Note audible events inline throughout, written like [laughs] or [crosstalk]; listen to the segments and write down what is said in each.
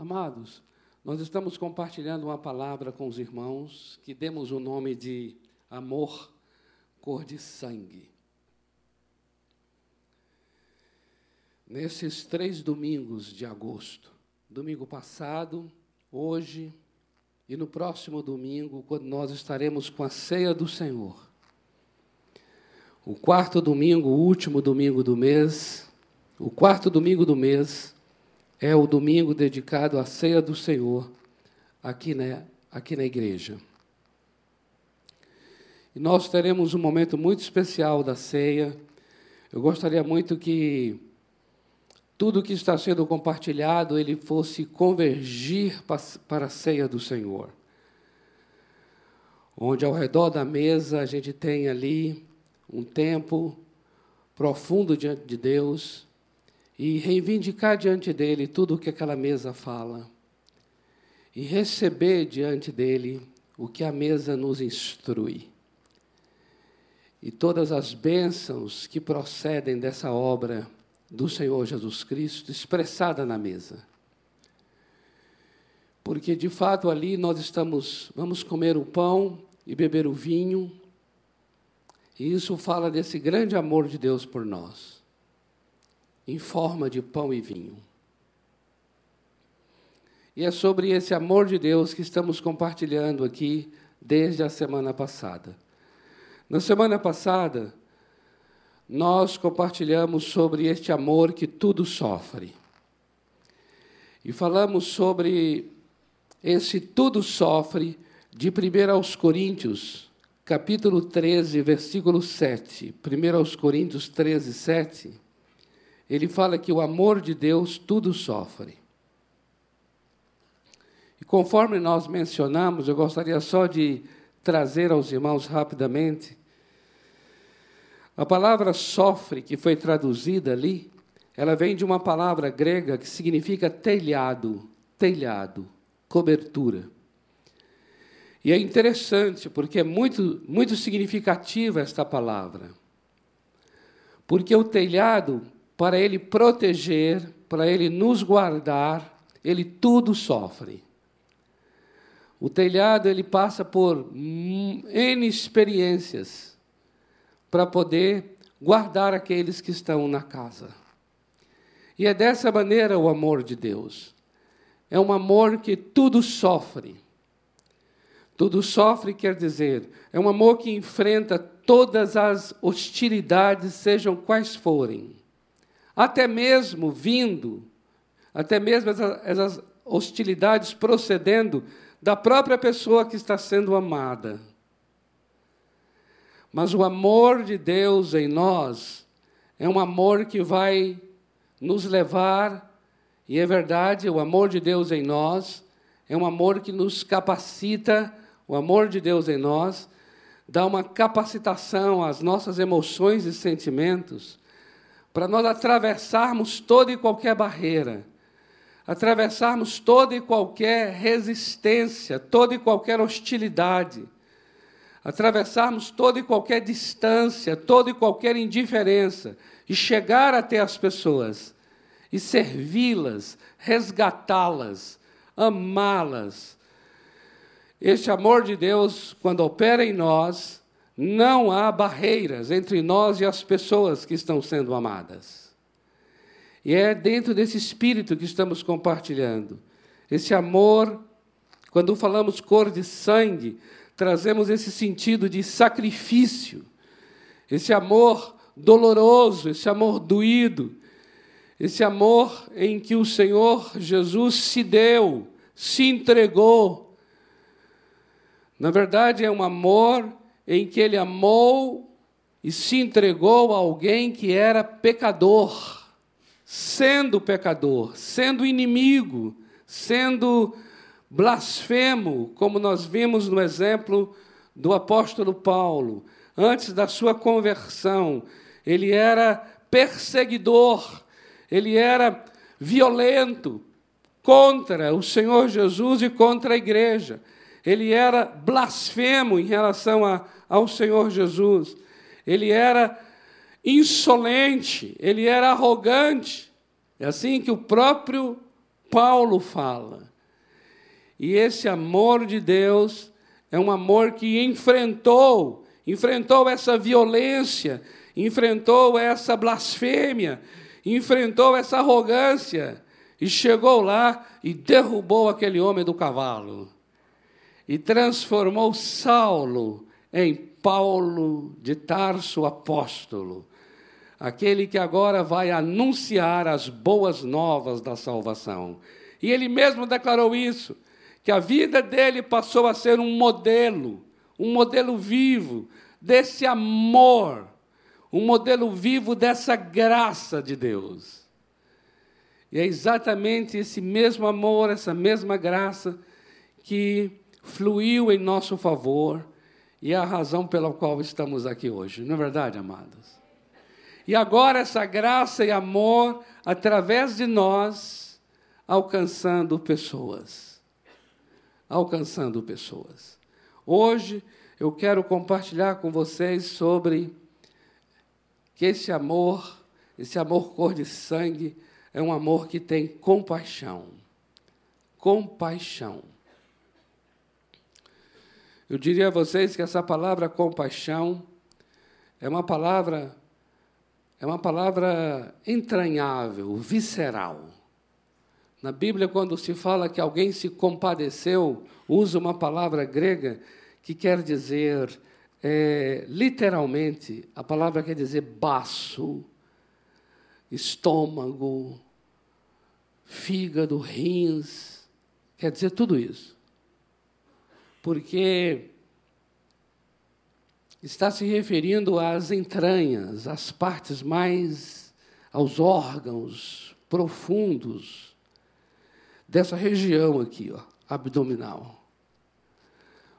Amados, nós estamos compartilhando uma palavra com os irmãos que demos o nome de amor cor de sangue. Nesses três domingos de agosto, domingo passado, hoje e no próximo domingo, quando nós estaremos com a ceia do Senhor. O quarto domingo, o último domingo do mês, o quarto domingo do mês, é o domingo dedicado à ceia do Senhor aqui na, aqui na igreja. E nós teremos um momento muito especial da ceia. Eu gostaria muito que tudo que está sendo compartilhado ele fosse convergir para a ceia do Senhor. Onde ao redor da mesa a gente tem ali um tempo profundo diante de Deus, e reivindicar diante dele tudo o que aquela mesa fala, e receber diante dele o que a mesa nos instrui. E todas as bênçãos que procedem dessa obra do Senhor Jesus Cristo expressada na mesa. Porque de fato ali nós estamos, vamos comer o pão e beber o vinho, e isso fala desse grande amor de Deus por nós em forma de pão e vinho. E é sobre esse amor de Deus que estamos compartilhando aqui desde a semana passada. Na semana passada, nós compartilhamos sobre este amor que tudo sofre. E falamos sobre esse tudo sofre de 1 aos Coríntios, capítulo 13, versículo 7. 1 aos Coríntios 13, 7 ele fala que o amor de Deus tudo sofre. E conforme nós mencionamos, eu gostaria só de trazer aos irmãos rapidamente. A palavra sofre, que foi traduzida ali, ela vem de uma palavra grega que significa telhado, telhado, cobertura. E é interessante, porque é muito, muito significativa esta palavra. Porque o telhado para Ele proteger, para Ele nos guardar, Ele tudo sofre. O telhado ele passa por N experiências para poder guardar aqueles que estão na casa. E é dessa maneira o amor de Deus. É um amor que tudo sofre. Tudo sofre quer dizer, é um amor que enfrenta todas as hostilidades, sejam quais forem até mesmo vindo, até mesmo essas, essas hostilidades procedendo da própria pessoa que está sendo amada. Mas o amor de Deus em nós é um amor que vai nos levar, e é verdade, o amor de Deus em nós é um amor que nos capacita, o amor de Deus em nós dá uma capacitação às nossas emoções e sentimentos para nós atravessarmos toda e qualquer barreira, atravessarmos toda e qualquer resistência, toda e qualquer hostilidade, atravessarmos toda e qualquer distância, toda e qualquer indiferença e chegar até as pessoas e servi-las, resgatá-las, amá-las. Este amor de Deus, quando opera em nós, não há barreiras entre nós e as pessoas que estão sendo amadas. E é dentro desse espírito que estamos compartilhando. Esse amor, quando falamos cor de sangue, trazemos esse sentido de sacrifício, esse amor doloroso, esse amor doído, esse amor em que o Senhor Jesus se deu, se entregou. Na verdade, é um amor em que ele amou e se entregou a alguém que era pecador, sendo pecador, sendo inimigo, sendo blasfemo, como nós vimos no exemplo do apóstolo Paulo. Antes da sua conversão, ele era perseguidor, ele era violento contra o Senhor Jesus e contra a igreja. Ele era blasfemo em relação a ao Senhor Jesus. Ele era insolente, ele era arrogante. É assim que o próprio Paulo fala. E esse amor de Deus é um amor que enfrentou, enfrentou essa violência, enfrentou essa blasfêmia, enfrentou essa arrogância e chegou lá e derrubou aquele homem do cavalo e transformou Saulo em Paulo de Tarso apóstolo, aquele que agora vai anunciar as boas novas da salvação. E ele mesmo declarou isso, que a vida dele passou a ser um modelo, um modelo vivo desse amor, um modelo vivo dessa graça de Deus. E é exatamente esse mesmo amor, essa mesma graça que fluiu em nosso favor e é a razão pela qual estamos aqui hoje, não é verdade, amados? E agora essa graça e amor, através de nós, alcançando pessoas. Alcançando pessoas. Hoje eu quero compartilhar com vocês sobre que esse amor, esse amor cor de sangue, é um amor que tem compaixão. Compaixão. Eu diria a vocês que essa palavra compaixão é uma palavra é uma palavra entranhável, visceral. Na Bíblia, quando se fala que alguém se compadeceu, usa uma palavra grega que quer dizer, é, literalmente, a palavra quer dizer baço, estômago, fígado, rins, quer dizer tudo isso porque está se referindo às entranhas, às partes mais, aos órgãos profundos dessa região aqui, ó, abdominal.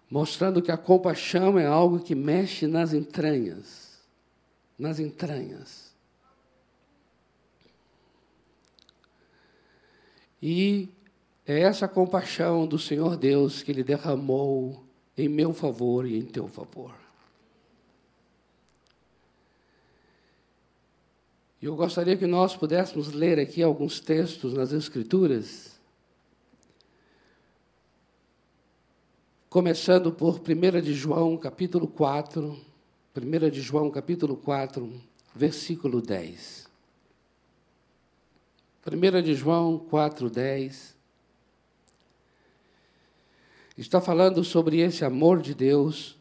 Mostrando que a compaixão é algo que mexe nas entranhas, nas entranhas. E é essa compaixão do Senhor Deus que Ele derramou em meu favor e em teu favor. E eu gostaria que nós pudéssemos ler aqui alguns textos nas Escrituras, começando por 1 de João, capítulo 4, 1 de João, capítulo 4, versículo 10. 1 de João 4, 10 está falando sobre esse amor de Deus,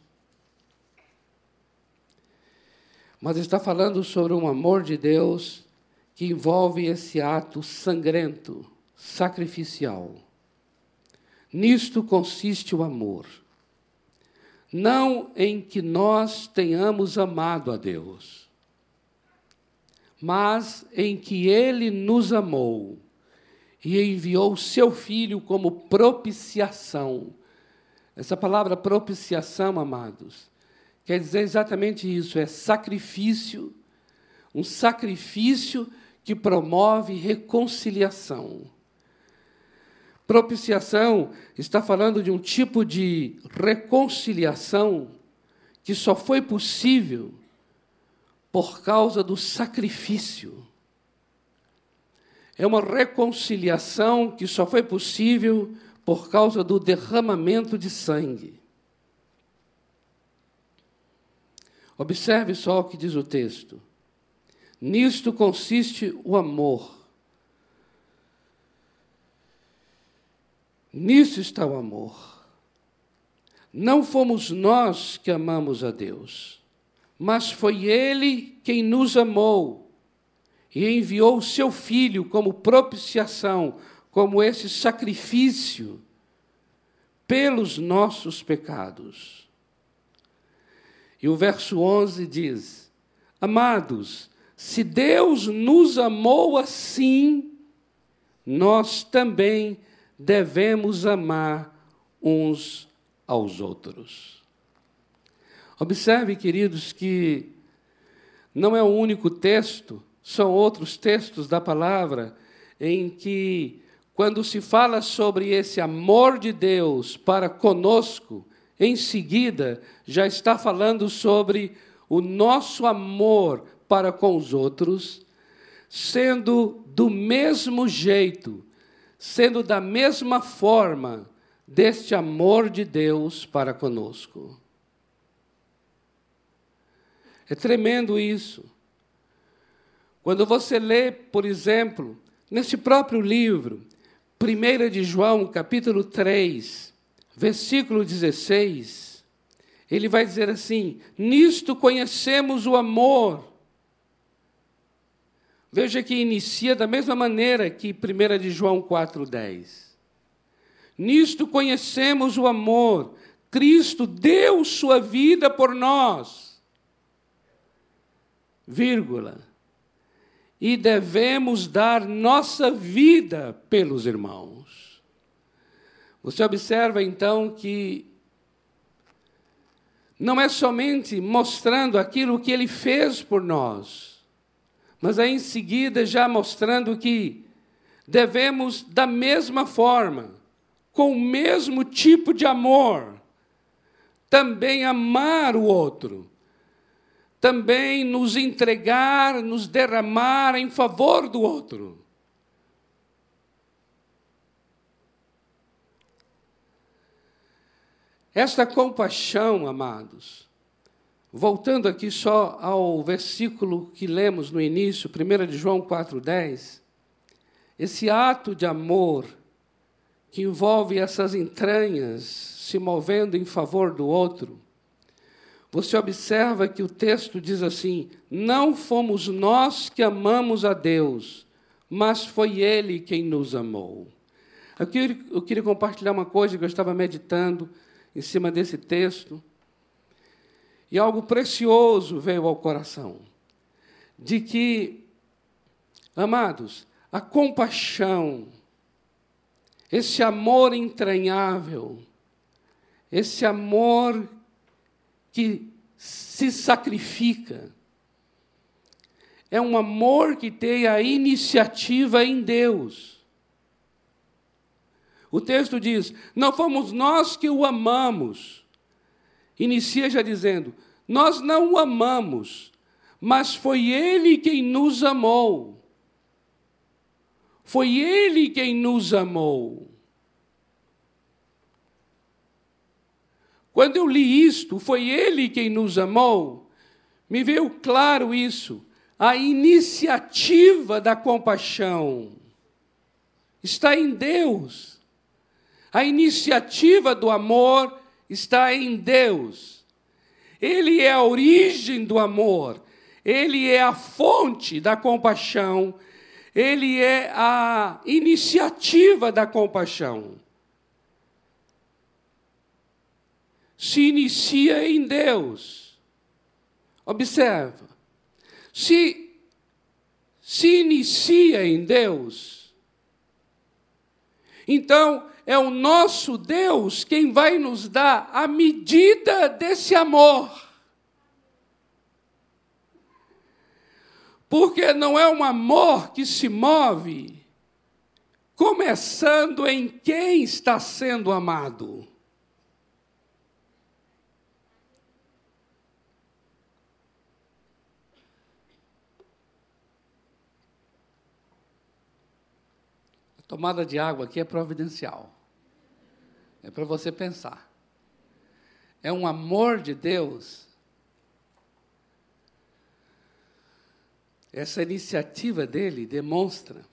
mas está falando sobre um amor de Deus que envolve esse ato sangrento, sacrificial. Nisto consiste o amor. Não em que nós tenhamos amado a Deus, mas em que Ele nos amou e enviou seu Filho como propiciação essa palavra propiciação, amados, quer dizer exatamente isso: é sacrifício, um sacrifício que promove reconciliação. Propiciação está falando de um tipo de reconciliação que só foi possível por causa do sacrifício. É uma reconciliação que só foi possível por causa do derramamento de sangue. Observe só o que diz o texto. Nisto consiste o amor. Nisso está o amor. Não fomos nós que amamos a Deus, mas foi Ele quem nos amou e enviou o seu Filho como propiciação como esse sacrifício pelos nossos pecados. E o verso 11 diz: Amados, se Deus nos amou assim, nós também devemos amar uns aos outros. Observe, queridos, que não é o único texto, são outros textos da palavra em que quando se fala sobre esse amor de Deus para conosco, em seguida já está falando sobre o nosso amor para com os outros, sendo do mesmo jeito, sendo da mesma forma deste amor de Deus para conosco. É tremendo isso. Quando você lê, por exemplo, neste próprio livro, 1 de João, capítulo 3, versículo 16, ele vai dizer assim: Nisto conhecemos o amor Veja que inicia da mesma maneira que 1 de João 4,10. Nisto conhecemos o amor. Cristo deu sua vida por nós. Vírgula. E devemos dar nossa vida pelos irmãos. Você observa então que não é somente mostrando aquilo que ele fez por nós, mas aí em seguida já mostrando que devemos, da mesma forma, com o mesmo tipo de amor, também amar o outro, também nos entregar, nos derramar em favor do outro. Esta compaixão, amados, Voltando aqui só ao versículo que lemos no início, 1 de João 4,10, esse ato de amor que envolve essas entranhas se movendo em favor do outro, você observa que o texto diz assim: Não fomos nós que amamos a Deus, mas foi Ele quem nos amou. Aqui eu queria compartilhar uma coisa que eu estava meditando em cima desse texto. E algo precioso veio ao coração: de que, amados, a compaixão, esse amor entranhável, esse amor que se sacrifica, é um amor que tem a iniciativa em Deus. O texto diz: não fomos nós que o amamos, inicia já dizendo: Nós não o amamos, mas foi Ele quem nos amou. Foi Ele quem nos amou. Quando eu li isto, foi Ele quem nos amou, me veio claro isso. A iniciativa da compaixão está em Deus. A iniciativa do amor está em Deus. Ele é a origem do amor, ele é a fonte da compaixão, ele é a iniciativa da compaixão. Se inicia em Deus. Observa. Se se inicia em Deus, então é o nosso Deus quem vai nos dar a medida desse amor. Porque não é um amor que se move começando em quem está sendo amado. Tomada de água aqui é providencial. É para você pensar. É um amor de Deus. Essa iniciativa dele demonstra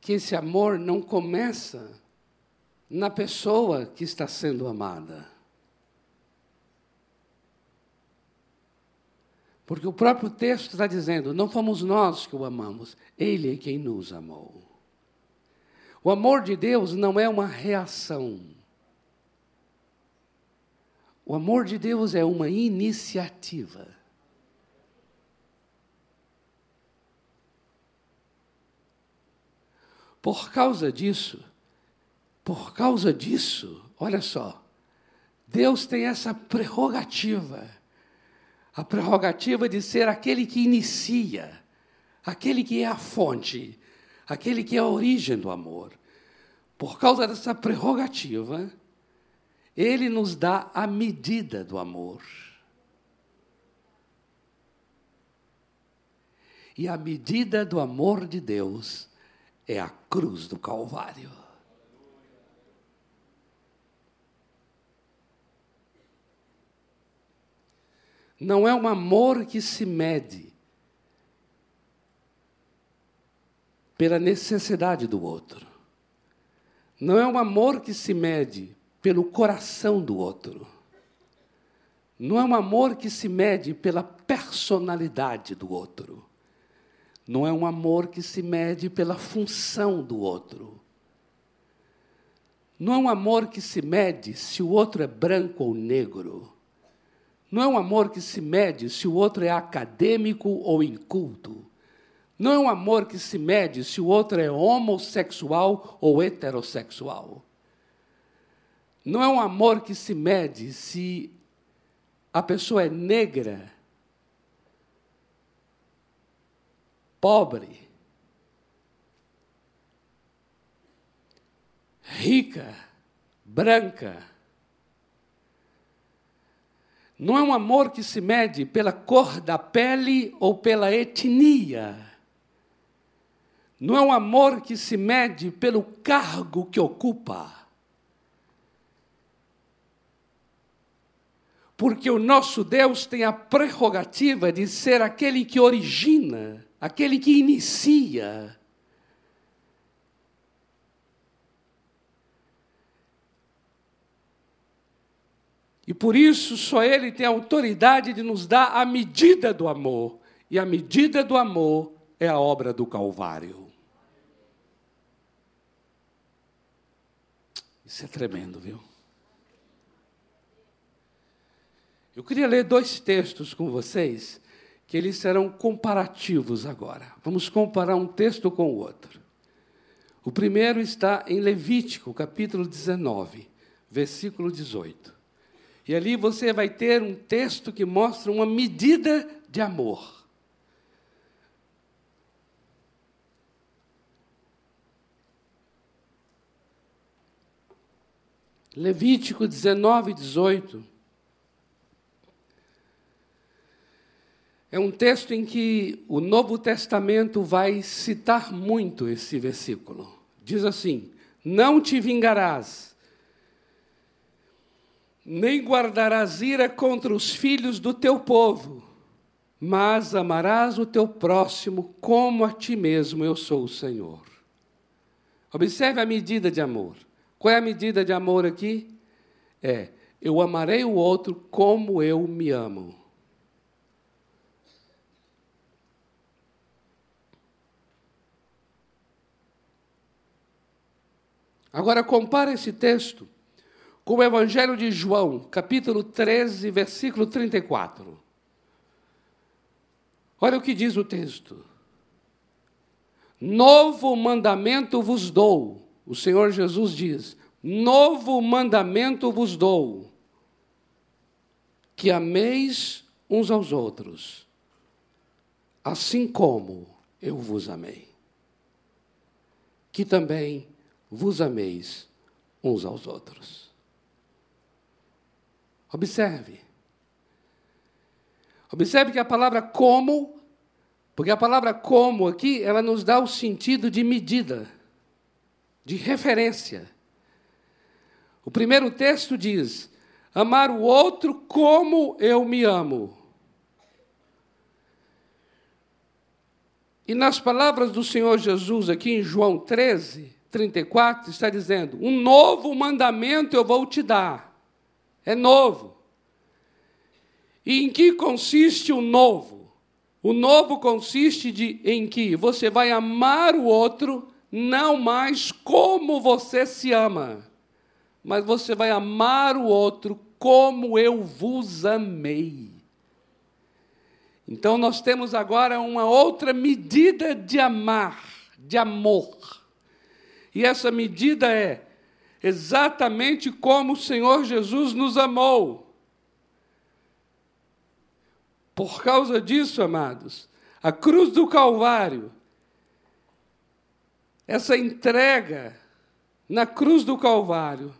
que esse amor não começa na pessoa que está sendo amada. Porque o próprio texto está dizendo: não fomos nós que o amamos, Ele é quem nos amou. O amor de Deus não é uma reação. O amor de Deus é uma iniciativa. Por causa disso, por causa disso, olha só, Deus tem essa prerrogativa, a prerrogativa de ser aquele que inicia, aquele que é a fonte, aquele que é a origem do amor. Por causa dessa prerrogativa, ele nos dá a medida do amor. E a medida do amor de Deus é a cruz do Calvário. Não é um amor que se mede pela necessidade do outro. Não é um amor que se mede pelo coração do outro. Não é um amor que se mede pela personalidade do outro. Não é um amor que se mede pela função do outro. Não é um amor que se mede se o outro é branco ou negro. Não é um amor que se mede se o outro é acadêmico ou inculto. Não é um amor que se mede se o outro é homossexual ou heterossexual. Não é um amor que se mede se a pessoa é negra, pobre, rica, branca. Não é um amor que se mede pela cor da pele ou pela etnia. Não é um amor que se mede pelo cargo que ocupa. Porque o nosso Deus tem a prerrogativa de ser aquele que origina, aquele que inicia. E por isso só Ele tem a autoridade de nos dar a medida do amor. E a medida do amor é a obra do Calvário. Isso é tremendo, viu? Eu queria ler dois textos com vocês, que eles serão comparativos agora. Vamos comparar um texto com o outro. O primeiro está em Levítico, capítulo 19, versículo 18. E ali você vai ter um texto que mostra uma medida de amor. Levítico 19, 18. É um texto em que o Novo Testamento vai citar muito esse versículo. Diz assim: Não te vingarás, nem guardarás ira contra os filhos do teu povo, mas amarás o teu próximo como a ti mesmo, eu sou o Senhor. Observe a medida de amor. Qual é a medida de amor aqui? É, eu amarei o outro como eu me amo. Agora compare esse texto com o Evangelho de João, capítulo 13, versículo 34. Olha o que diz o texto. Novo mandamento vos dou, o Senhor Jesus diz: Novo mandamento vos dou, que ameis uns aos outros, assim como eu vos amei. Que também vos ameis uns aos outros. Observe. Observe que a palavra como, porque a palavra como aqui, ela nos dá o sentido de medida de referência. O primeiro texto diz: amar o outro como eu me amo. E nas palavras do Senhor Jesus, aqui em João 13, 34, está dizendo: Um novo mandamento eu vou te dar. É novo. E em que consiste o novo? O novo consiste de, em que você vai amar o outro não mais como você se ama, mas você vai amar o outro como eu vos amei. Então nós temos agora uma outra medida de amar, de amor. E essa medida é exatamente como o Senhor Jesus nos amou. Por causa disso, amados, a cruz do Calvário essa entrega na cruz do Calvário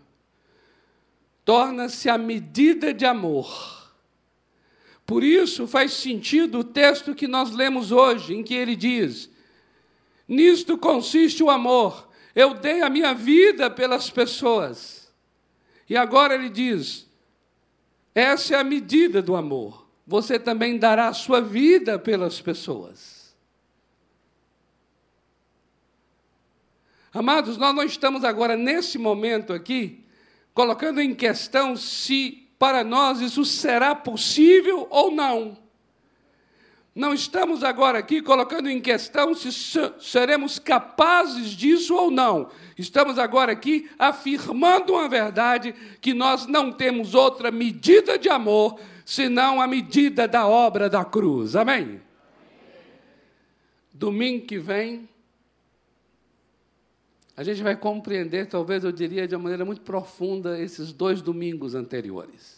torna-se a medida de amor. Por isso faz sentido o texto que nós lemos hoje, em que ele diz: Nisto consiste o amor. Eu dei a minha vida pelas pessoas. E agora ele diz: essa é a medida do amor. Você também dará a sua vida pelas pessoas. Amados, nós não estamos agora, nesse momento aqui, colocando em questão se para nós isso será possível ou não. Não estamos agora aqui colocando em questão se seremos capazes disso ou não. Estamos agora aqui afirmando uma verdade que nós não temos outra medida de amor senão a medida da obra da cruz. Amém? Domingo que vem, a gente vai compreender, talvez eu diria de uma maneira muito profunda, esses dois domingos anteriores.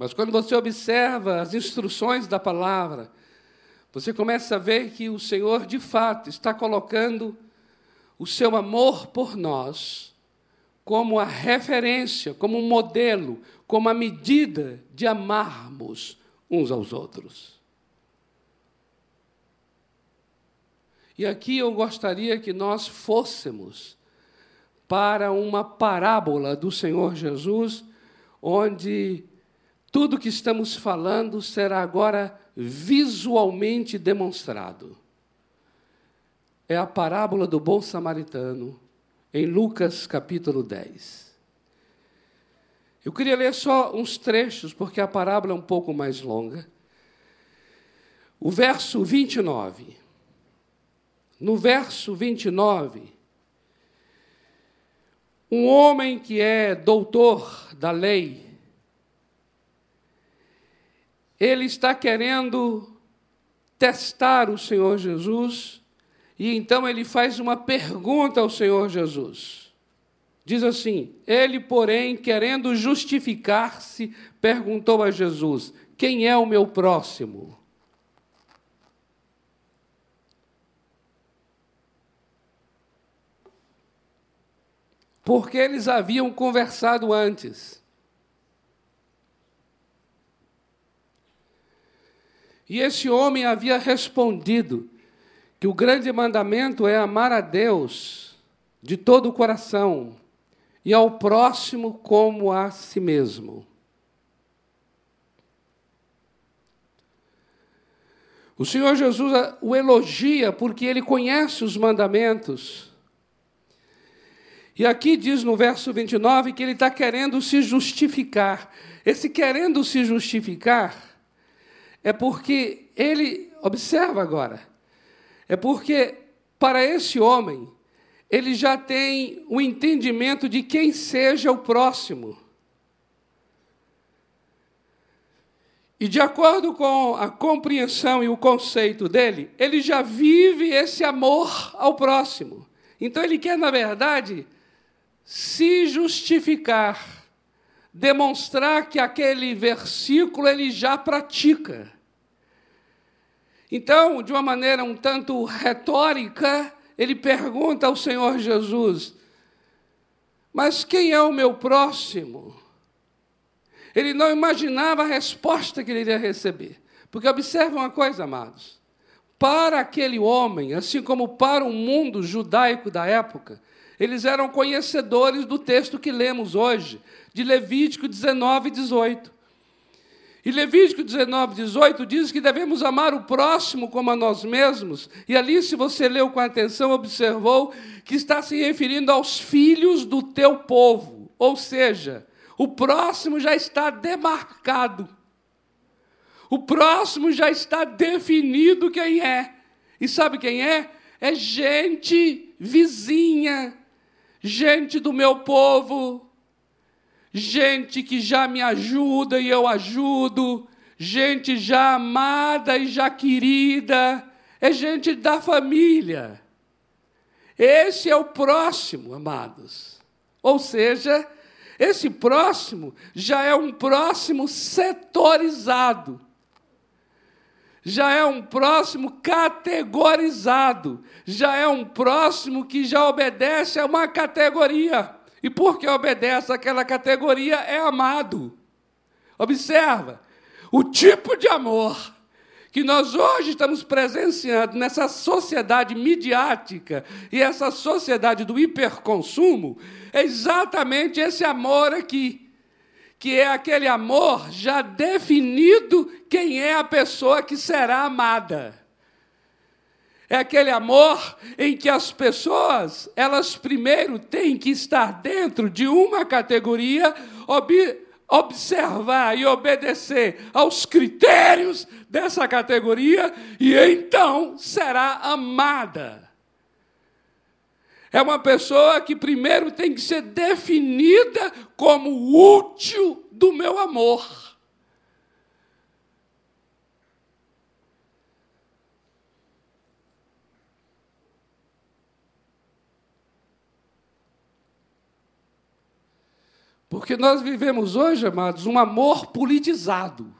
Mas quando você observa as instruções da palavra, você começa a ver que o Senhor, de fato, está colocando o seu amor por nós como a referência, como um modelo, como a medida de amarmos uns aos outros. E aqui eu gostaria que nós fôssemos para uma parábola do Senhor Jesus, onde tudo que estamos falando será agora visualmente demonstrado. É a parábola do bom samaritano, em Lucas capítulo 10. Eu queria ler só uns trechos, porque a parábola é um pouco mais longa. O verso 29. No verso 29, um homem que é doutor da lei, ele está querendo testar o Senhor Jesus, e então ele faz uma pergunta ao Senhor Jesus. Diz assim: Ele, porém, querendo justificar-se, perguntou a Jesus: Quem é o meu próximo? Porque eles haviam conversado antes. E esse homem havia respondido que o grande mandamento é amar a Deus de todo o coração e ao próximo como a si mesmo. O Senhor Jesus o elogia porque ele conhece os mandamentos. E aqui diz no verso 29 que ele está querendo se justificar. Esse querendo se justificar é porque ele, observa agora, é porque para esse homem, ele já tem o entendimento de quem seja o próximo. E de acordo com a compreensão e o conceito dele, ele já vive esse amor ao próximo. Então ele quer, na verdade, se justificar demonstrar que aquele versículo ele já pratica. Então, de uma maneira um tanto retórica, ele pergunta ao Senhor Jesus: Mas quem é o meu próximo? Ele não imaginava a resposta que ele iria receber. Porque observe uma coisa, amados. Para aquele homem, assim como para o mundo judaico da época, eles eram conhecedores do texto que lemos hoje, de Levítico 19 e 18. E Levítico 19, 18 diz que devemos amar o próximo como a nós mesmos. E ali, se você leu com atenção, observou que está se referindo aos filhos do teu povo. Ou seja, o próximo já está demarcado. O próximo já está definido quem é. E sabe quem é? É gente vizinha, gente do meu povo, gente que já me ajuda e eu ajudo, gente já amada e já querida, é gente da família. Esse é o próximo, amados. Ou seja, esse próximo já é um próximo setorizado já é um próximo categorizado, já é um próximo que já obedece a uma categoria. E porque obedece àquela categoria é amado. Observa, o tipo de amor que nós hoje estamos presenciando nessa sociedade midiática e essa sociedade do hiperconsumo é exatamente esse amor aqui, que é aquele amor já definido quem é a pessoa que será amada. É aquele amor em que as pessoas, elas primeiro têm que estar dentro de uma categoria, observar e obedecer aos critérios dessa categoria e então será amada. É uma pessoa que primeiro tem que ser definida como útil do meu amor. Porque nós vivemos hoje, amados, um amor politizado.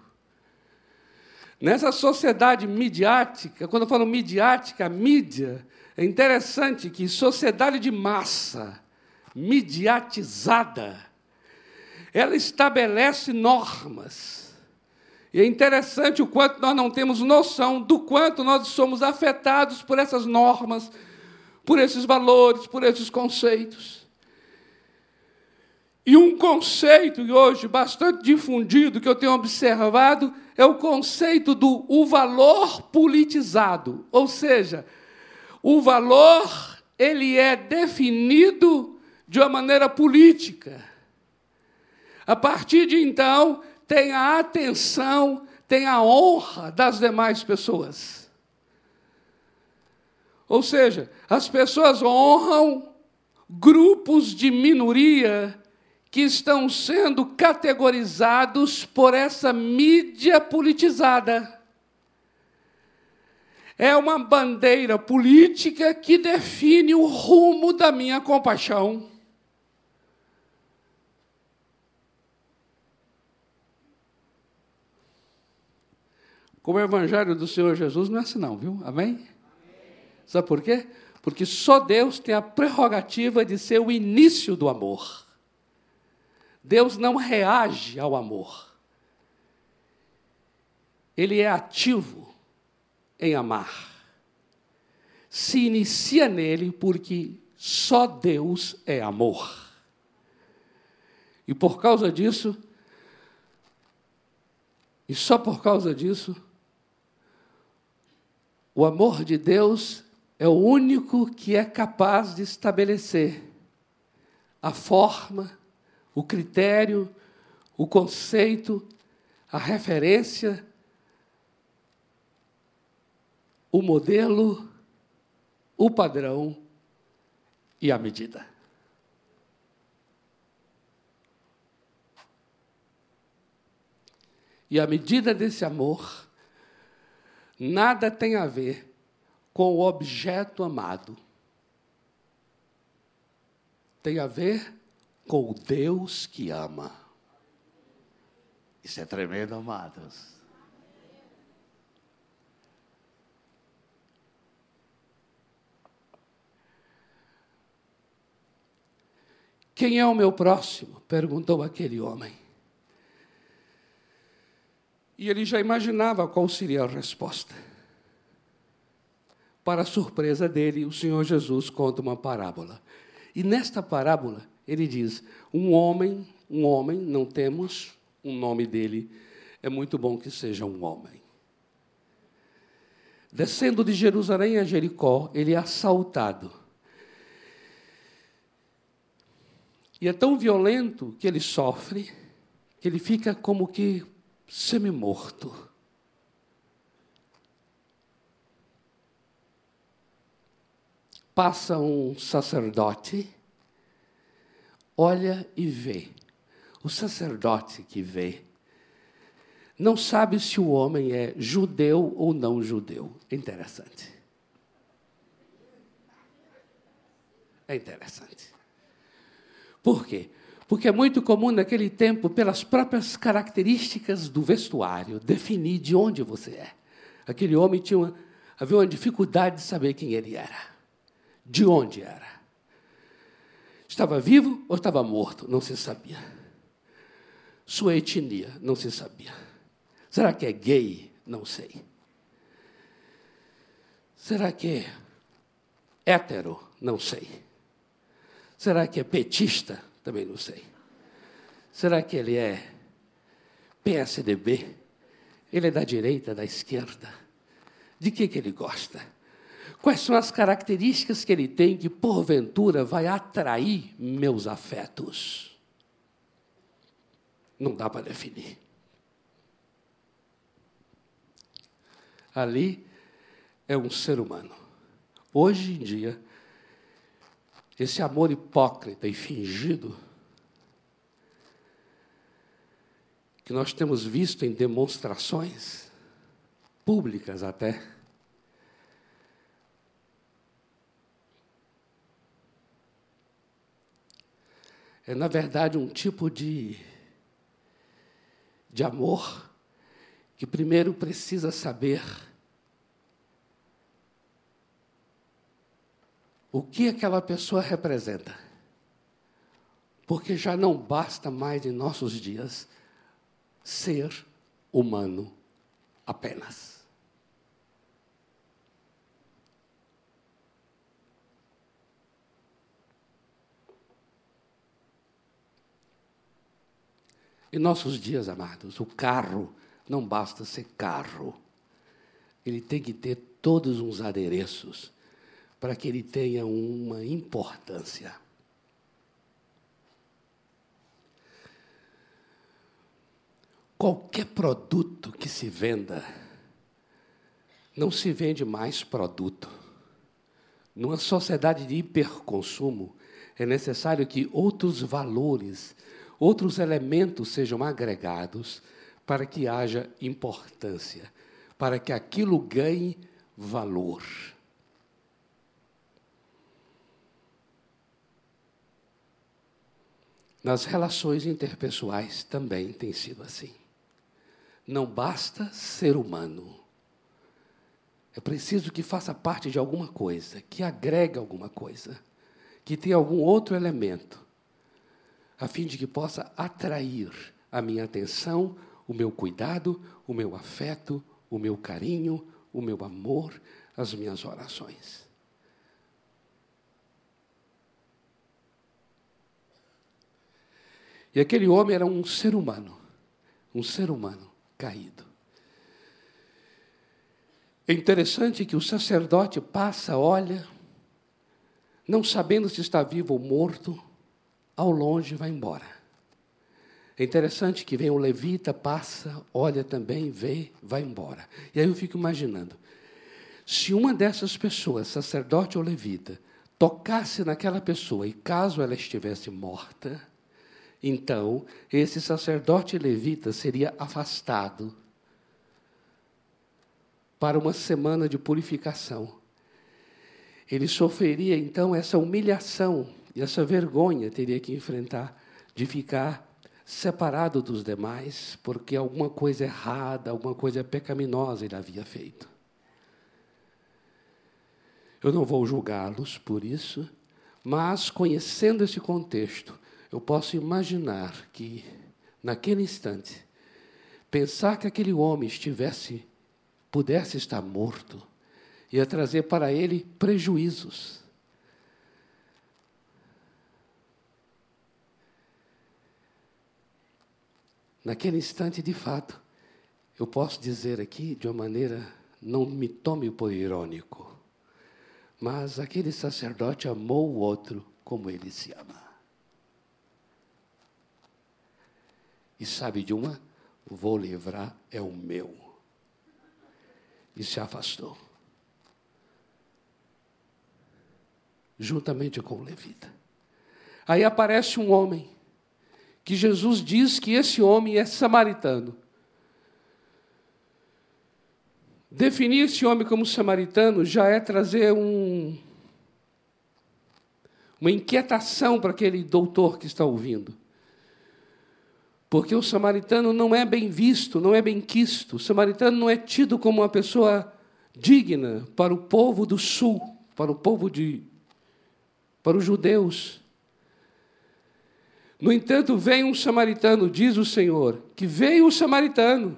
Nessa sociedade midiática, quando eu falo midiática, mídia, é interessante que sociedade de massa, midiatizada, ela estabelece normas. E é interessante o quanto nós não temos noção do quanto nós somos afetados por essas normas, por esses valores, por esses conceitos. E um conceito hoje bastante difundido que eu tenho observado é o conceito do o valor politizado, ou seja, o valor ele é definido de uma maneira política. A partir de então, tem a atenção, tem a honra das demais pessoas. Ou seja, as pessoas honram grupos de minoria que estão sendo categorizados por essa mídia politizada. É uma bandeira política que define o rumo da minha compaixão. Como o Evangelho do Senhor Jesus não é assim, não, viu? Amém? Amém? Sabe por quê? Porque só Deus tem a prerrogativa de ser o início do amor. Deus não reage ao amor. Ele é ativo em amar. Se inicia nele porque só Deus é amor. E por causa disso, e só por causa disso, o amor de Deus é o único que é capaz de estabelecer a forma o critério, o conceito, a referência, o modelo, o padrão e a medida. E a medida desse amor nada tem a ver com o objeto amado. Tem a ver com o Deus que ama. Isso é tremendo, amados. Quem é o meu próximo? perguntou aquele homem. E ele já imaginava qual seria a resposta. Para surpresa dele, o Senhor Jesus conta uma parábola. E nesta parábola, ele diz: um homem, um homem, não temos um nome dele, é muito bom que seja um homem. Descendo de Jerusalém a Jericó, ele é assaltado. E é tão violento que ele sofre, que ele fica como que semi-morto. Passa um sacerdote olha e vê. O sacerdote que vê não sabe se o homem é judeu ou não judeu. É interessante. É interessante. Por quê? Porque é muito comum naquele tempo, pelas próprias características do vestuário, definir de onde você é. Aquele homem tinha uma, havia uma dificuldade de saber quem ele era, de onde era. Estava vivo ou estava morto? Não se sabia. Sua etnia? Não se sabia. Será que é gay? Não sei. Será que é hétero? Não sei. Será que é petista? Também não sei. Será que ele é PSDB? Ele é da direita, da esquerda? De que, que ele gosta? Quais são as características que ele tem que, porventura, vai atrair meus afetos? Não dá para definir. Ali é um ser humano. Hoje em dia, esse amor hipócrita e fingido que nós temos visto em demonstrações públicas até, é, na verdade, um tipo de, de amor que primeiro precisa saber o que aquela pessoa representa. Porque já não basta mais em nossos dias ser humano apenas. Em nossos dias, amados, o carro não basta ser carro. Ele tem que ter todos uns adereços para que ele tenha uma importância. Qualquer produto que se venda, não se vende mais produto. Numa sociedade de hiperconsumo, é necessário que outros valores outros elementos sejam agregados para que haja importância, para que aquilo ganhe valor. Nas relações interpessoais também tem sido assim. Não basta ser humano. É preciso que faça parte de alguma coisa, que agregue alguma coisa, que tenha algum outro elemento a fim de que possa atrair a minha atenção, o meu cuidado, o meu afeto, o meu carinho, o meu amor, as minhas orações. E aquele homem era um ser humano, um ser humano caído. É interessante que o sacerdote passa, olha, não sabendo se está vivo ou morto, ao longe vai embora. É interessante que vem o levita, passa, olha também, vê, vai embora. E aí eu fico imaginando, se uma dessas pessoas, sacerdote ou levita, tocasse naquela pessoa e caso ela estivesse morta, então esse sacerdote levita seria afastado para uma semana de purificação. Ele sofreria então essa humilhação essa vergonha teria que enfrentar de ficar separado dos demais, porque alguma coisa errada, alguma coisa pecaminosa ele havia feito. Eu não vou julgá-los por isso, mas conhecendo esse contexto, eu posso imaginar que, naquele instante, pensar que aquele homem estivesse, pudesse estar morto, ia trazer para ele prejuízos Naquele instante, de fato, eu posso dizer aqui de uma maneira, não me tome por irônico, mas aquele sacerdote amou o outro como ele se ama. E sabe de uma? Vou livrar é o meu. E se afastou. Juntamente com o levita. Aí aparece um homem que Jesus diz que esse homem é samaritano. Definir esse homem como samaritano já é trazer um, uma inquietação para aquele doutor que está ouvindo. Porque o samaritano não é bem visto, não é bem quisto. O samaritano não é tido como uma pessoa digna para o povo do sul, para o povo de. para os judeus. No entanto, vem um samaritano, diz o Senhor, que veio o samaritano.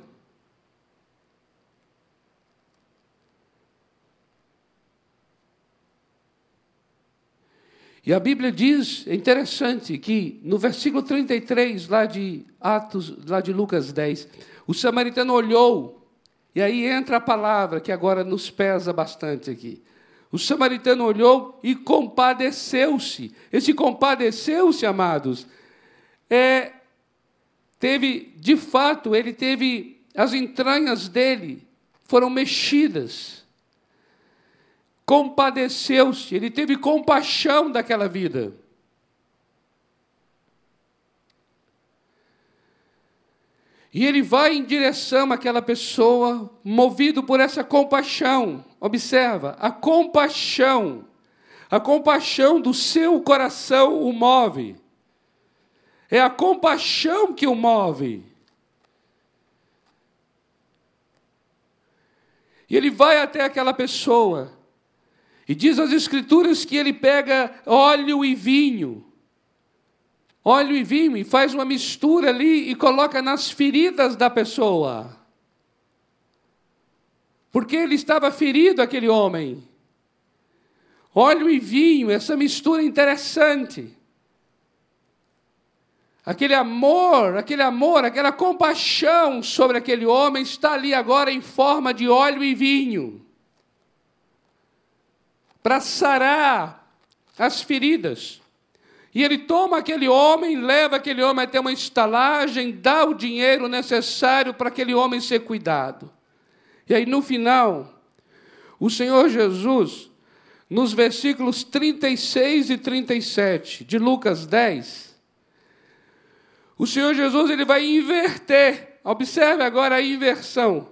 E a Bíblia diz, é interessante, que no versículo 33, lá de Atos, lá de Lucas 10, o samaritano olhou, e aí entra a palavra que agora nos pesa bastante aqui. O samaritano olhou e compadeceu-se. Esse compadeceu-se, amados, é, teve, de fato, ele teve, as entranhas dele foram mexidas compadeceu-se, ele teve compaixão daquela vida. E ele vai em direção àquela pessoa, movido por essa compaixão. Observa, a compaixão, a compaixão do seu coração o move. É a compaixão que o move. E ele vai até aquela pessoa, e diz as Escrituras que ele pega óleo e vinho, óleo e vinho, e faz uma mistura ali e coloca nas feridas da pessoa. Porque ele estava ferido, aquele homem. Óleo e vinho, essa mistura interessante. Aquele amor, aquele amor, aquela compaixão sobre aquele homem está ali agora em forma de óleo e vinho para sarar as feridas. E ele toma aquele homem, leva aquele homem até uma estalagem, dá o dinheiro necessário para aquele homem ser cuidado. E aí, no final, o Senhor Jesus, nos versículos 36 e 37 de Lucas 10, o Senhor Jesus ele vai inverter. Observe agora a inversão.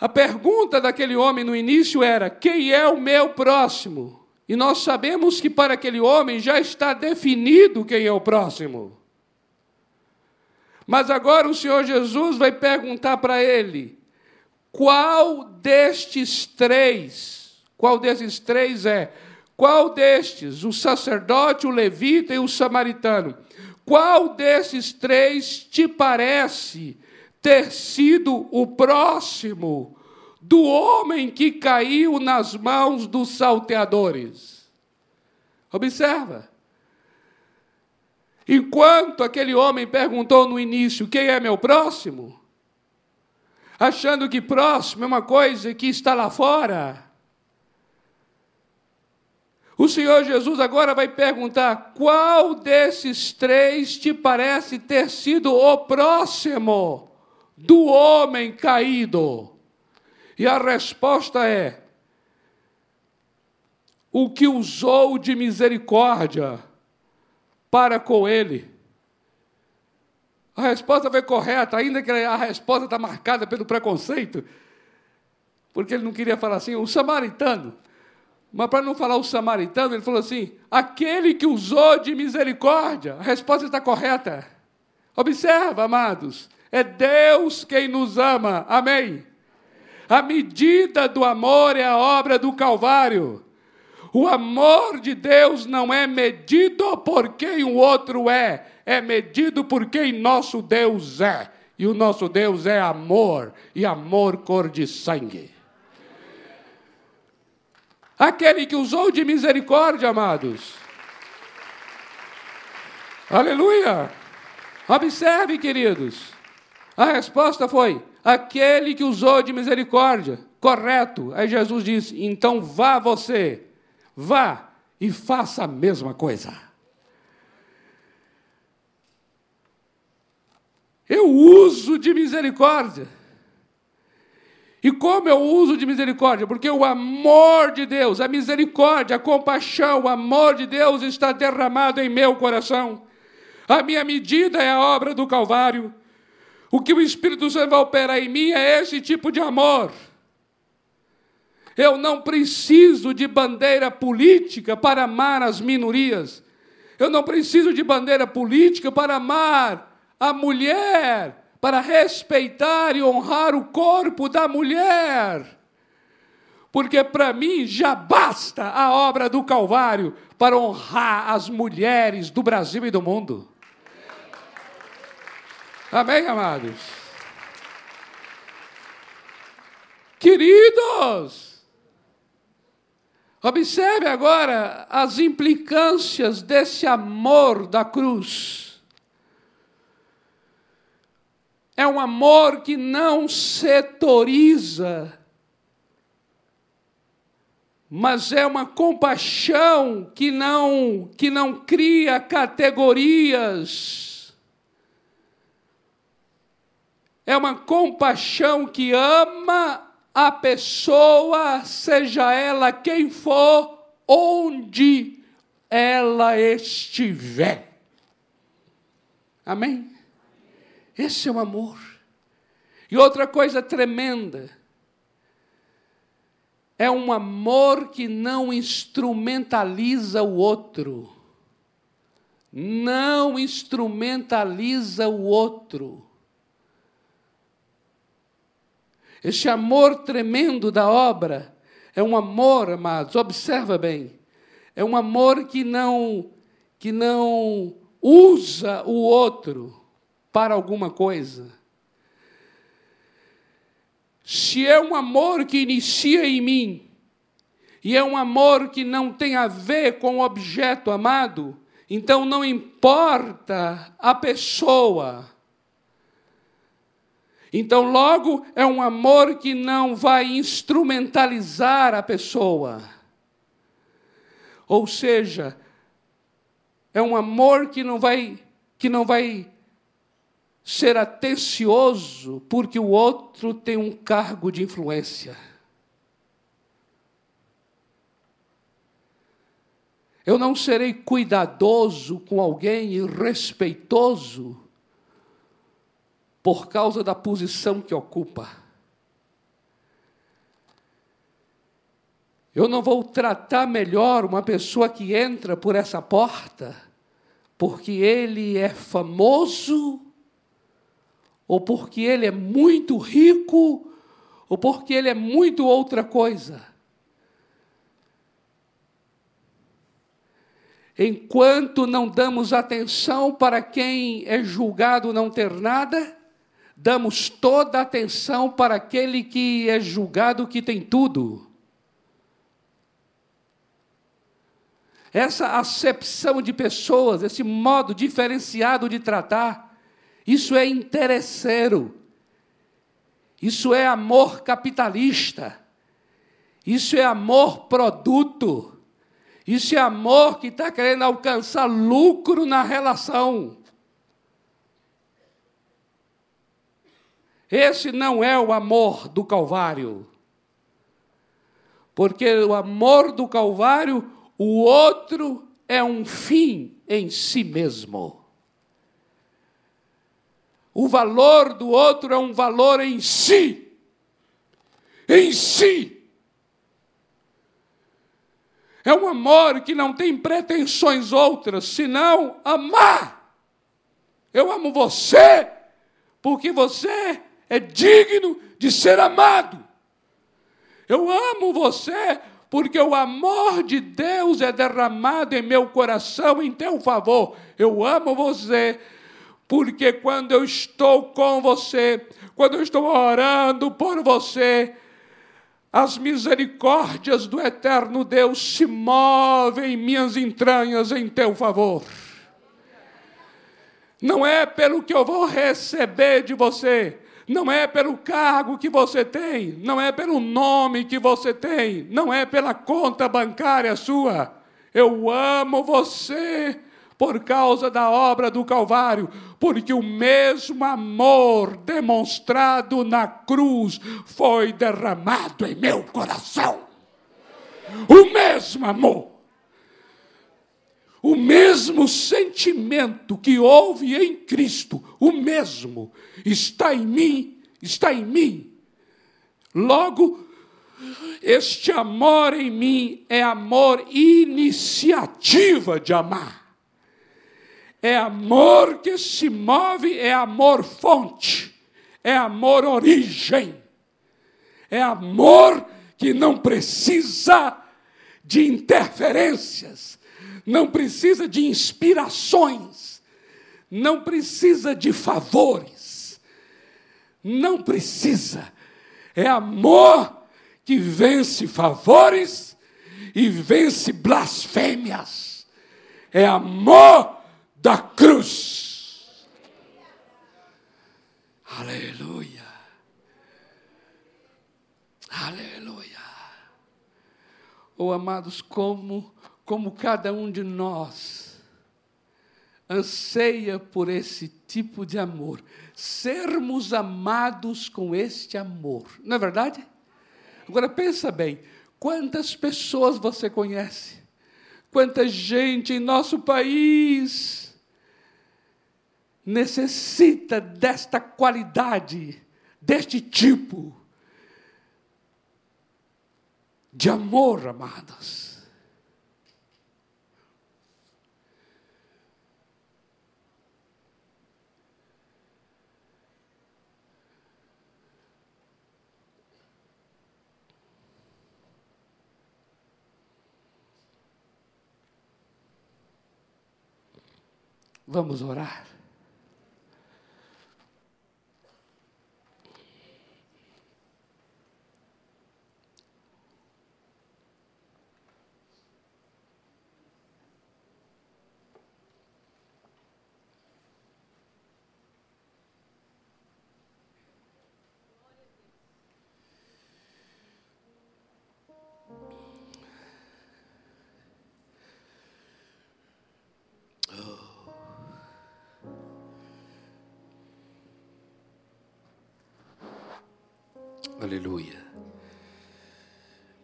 A pergunta daquele homem no início era: quem é o meu próximo? E nós sabemos que para aquele homem já está definido quem é o próximo. Mas agora o Senhor Jesus vai perguntar para ele: qual destes três, qual desses três é? Qual destes, o sacerdote, o levita e o samaritano, qual desses três te parece ter sido o próximo do homem que caiu nas mãos dos salteadores. Observa. Enquanto aquele homem perguntou no início: Quem é meu próximo? Achando que próximo é uma coisa que está lá fora. O Senhor Jesus agora vai perguntar: qual desses três te parece ter sido o próximo? do homem caído? E a resposta é: o que usou de misericórdia para com ele. A resposta foi correta, ainda que a resposta está marcada pelo preconceito, porque ele não queria falar assim, o samaritano. Mas para não falar o samaritano, ele falou assim: aquele que usou de misericórdia. A resposta está correta. Observa, amados. É Deus quem nos ama. Amém. A medida do amor é a obra do Calvário. O amor de Deus não é medido por quem o outro é, é medido por quem nosso Deus é. E o nosso Deus é amor, e amor cor de sangue. Aquele que usou de misericórdia, amados. Aleluia! Observe, queridos. A resposta foi: aquele que usou de misericórdia. Correto. Aí Jesus disse: então vá você, vá e faça a mesma coisa. Eu uso de misericórdia. E como eu uso de misericórdia? Porque o amor de Deus, a misericórdia, a compaixão, o amor de Deus está derramado em meu coração. A minha medida é a obra do Calvário. O que o Espírito Santo vai operar em mim é esse tipo de amor. Eu não preciso de bandeira política para amar as minorias. Eu não preciso de bandeira política para amar a mulher, para respeitar e honrar o corpo da mulher. porque para mim já basta a obra do Calvário para honrar as mulheres do Brasil e do mundo. Amém, amados? Queridos, observe agora as implicâncias desse amor da cruz. É um amor que não setoriza, mas é uma compaixão que não que não cria categorias. É uma compaixão que ama a pessoa, seja ela quem for, onde ela estiver. Amém? Esse é o amor. E outra coisa tremenda, é um amor que não instrumentaliza o outro. Não instrumentaliza o outro. Este amor tremendo da obra é um amor, amados, observa bem. É um amor que não que não usa o outro para alguma coisa. Se é um amor que inicia em mim, e é um amor que não tem a ver com o objeto amado, então não importa a pessoa, então, logo, é um amor que não vai instrumentalizar a pessoa. Ou seja, é um amor que não vai que não vai ser atencioso porque o outro tem um cargo de influência. Eu não serei cuidadoso com alguém e respeitoso por causa da posição que ocupa. Eu não vou tratar melhor uma pessoa que entra por essa porta porque ele é famoso, ou porque ele é muito rico, ou porque ele é muito outra coisa. Enquanto não damos atenção para quem é julgado não ter nada, damos toda atenção para aquele que é julgado que tem tudo. Essa acepção de pessoas, esse modo diferenciado de tratar, isso é interesseiro. Isso é amor capitalista. Isso é amor produto. Isso é amor que está querendo alcançar lucro na relação. Esse não é o amor do Calvário. Porque o amor do Calvário, o outro é um fim em si mesmo. O valor do outro é um valor em si. Em si. É um amor que não tem pretensões outras, senão amar. Eu amo você, porque você é digno de ser amado. Eu amo você porque o amor de Deus é derramado em meu coração em teu favor. Eu amo você porque quando eu estou com você, quando eu estou orando por você, as misericórdias do eterno Deus se movem em minhas entranhas em teu favor. Não é pelo que eu vou receber de você, não é pelo cargo que você tem, não é pelo nome que você tem, não é pela conta bancária sua. Eu amo você por causa da obra do Calvário, porque o mesmo amor demonstrado na cruz foi derramado em meu coração. O mesmo amor. O mesmo sentimento que houve em Cristo, o mesmo, está em mim, está em mim. Logo, este amor em mim é amor iniciativa de amar. É amor que se move, é amor fonte, é amor origem, é amor que não precisa de interferências, não precisa de inspirações, não precisa de favores, não precisa. É amor que vence favores e vence blasfêmias. É amor da cruz. Aleluia. Aleluia. Oh, amados, como, como cada um de nós anseia por esse tipo de amor, sermos amados com este amor, não é verdade? Agora pensa bem, quantas pessoas você conhece? Quanta gente em nosso país necessita desta qualidade, deste tipo de amor, amados. Vamos orar. Aleluia.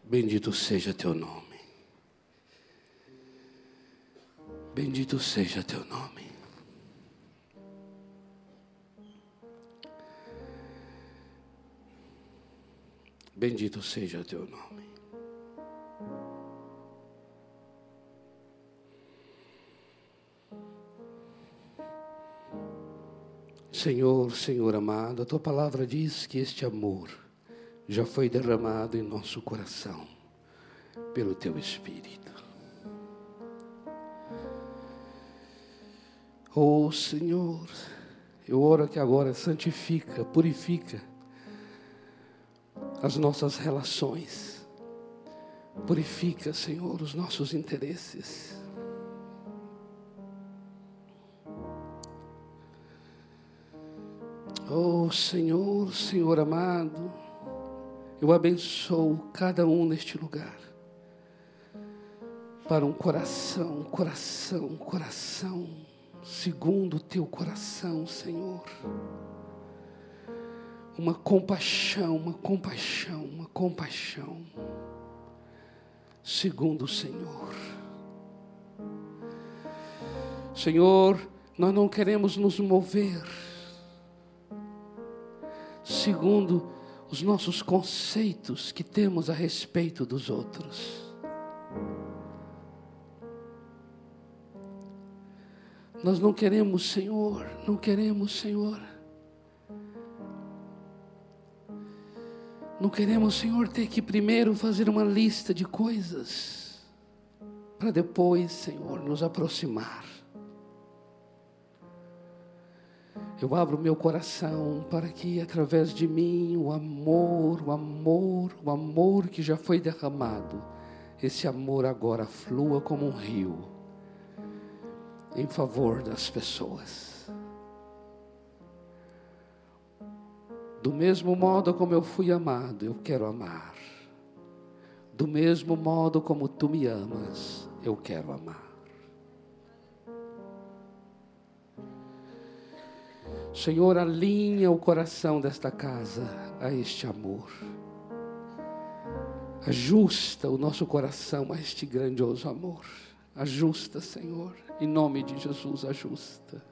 Bendito seja teu nome. Bendito seja teu nome. Bendito seja teu nome. Senhor, Senhor amado, a tua palavra diz que este amor já foi derramado em nosso coração pelo teu Espírito. Oh Senhor, eu oro que agora santifica, purifica as nossas relações, purifica, Senhor, os nossos interesses. Oh Senhor, Senhor amado, eu abençoo cada um neste lugar. Para um coração, coração, coração, segundo o teu coração, Senhor. Uma compaixão, uma compaixão, uma compaixão, segundo o Senhor. Senhor, nós não queremos nos mover segundo os nossos conceitos que temos a respeito dos outros. Nós não queremos, Senhor, não queremos, Senhor. Não queremos, Senhor, ter que primeiro fazer uma lista de coisas, para depois, Senhor, nos aproximar. Eu abro meu coração para que através de mim o amor, o amor, o amor que já foi derramado, esse amor agora flua como um rio em favor das pessoas. Do mesmo modo como eu fui amado, eu quero amar. Do mesmo modo como tu me amas, eu quero amar. Senhor, alinha o coração desta casa a este amor. Ajusta o nosso coração a este grandioso amor. Ajusta, Senhor. Em nome de Jesus, ajusta.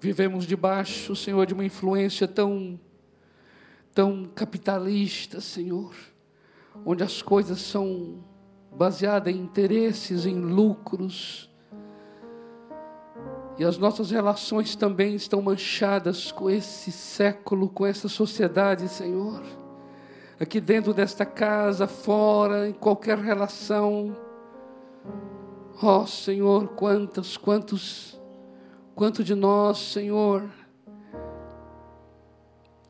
Vivemos debaixo, Senhor, de uma influência tão tão capitalista, Senhor, onde as coisas são baseadas em interesses, em lucros, E as nossas relações também estão manchadas com esse século, com essa sociedade, Senhor. Aqui dentro desta casa, fora, em qualquer relação. Ó oh, Senhor, quantos, quantos, quanto de nós, Senhor,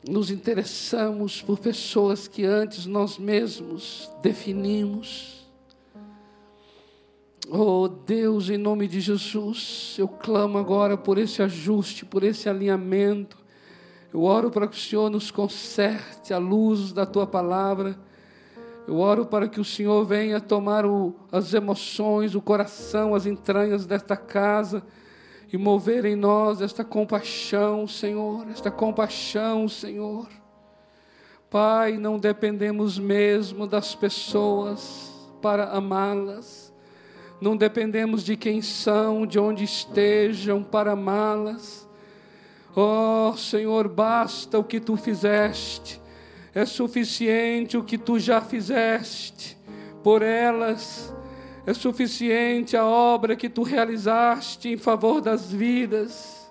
nos interessamos por pessoas que antes nós mesmos definimos Oh Deus, em nome de Jesus, eu clamo agora por esse ajuste, por esse alinhamento. Eu oro para que o Senhor nos conserte a luz da tua palavra. Eu oro para que o Senhor venha tomar o, as emoções, o coração, as entranhas desta casa e mover em nós esta compaixão, Senhor, esta compaixão, Senhor. Pai, não dependemos mesmo das pessoas para amá-las não dependemos de quem são, de onde estejam para amá-las. Oh, Senhor, basta o que tu fizeste, é suficiente o que tu já fizeste por elas, é suficiente a obra que tu realizaste em favor das vidas.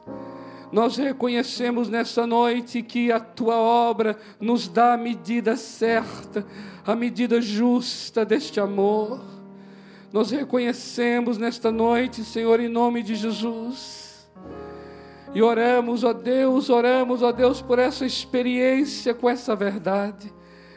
Nós reconhecemos nessa noite que a tua obra nos dá a medida certa, a medida justa deste amor. Nós reconhecemos nesta noite, Senhor, em nome de Jesus. E oramos, ó Deus, oramos, ó Deus, por essa experiência com essa verdade.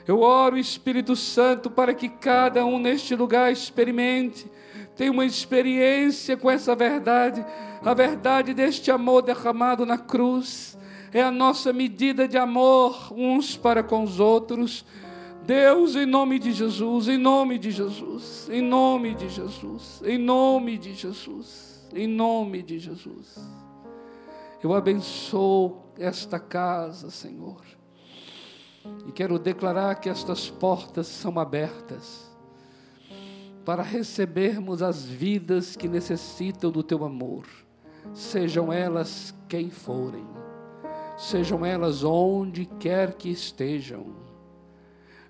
Eu oro, Espírito Santo, para que cada um neste lugar experimente, tenha uma experiência com essa verdade, a verdade deste amor derramado na cruz. É a nossa medida de amor uns para com os outros Deus, em nome de Jesus, em nome de Jesus, em nome de Jesus, em nome de Jesus, em nome de Jesus. Eu abençoo esta casa, Senhor. E quero declarar que estas portas são abertas para recebermos as vidas que necessitam do teu amor, sejam elas quem forem, sejam elas onde quer que estejam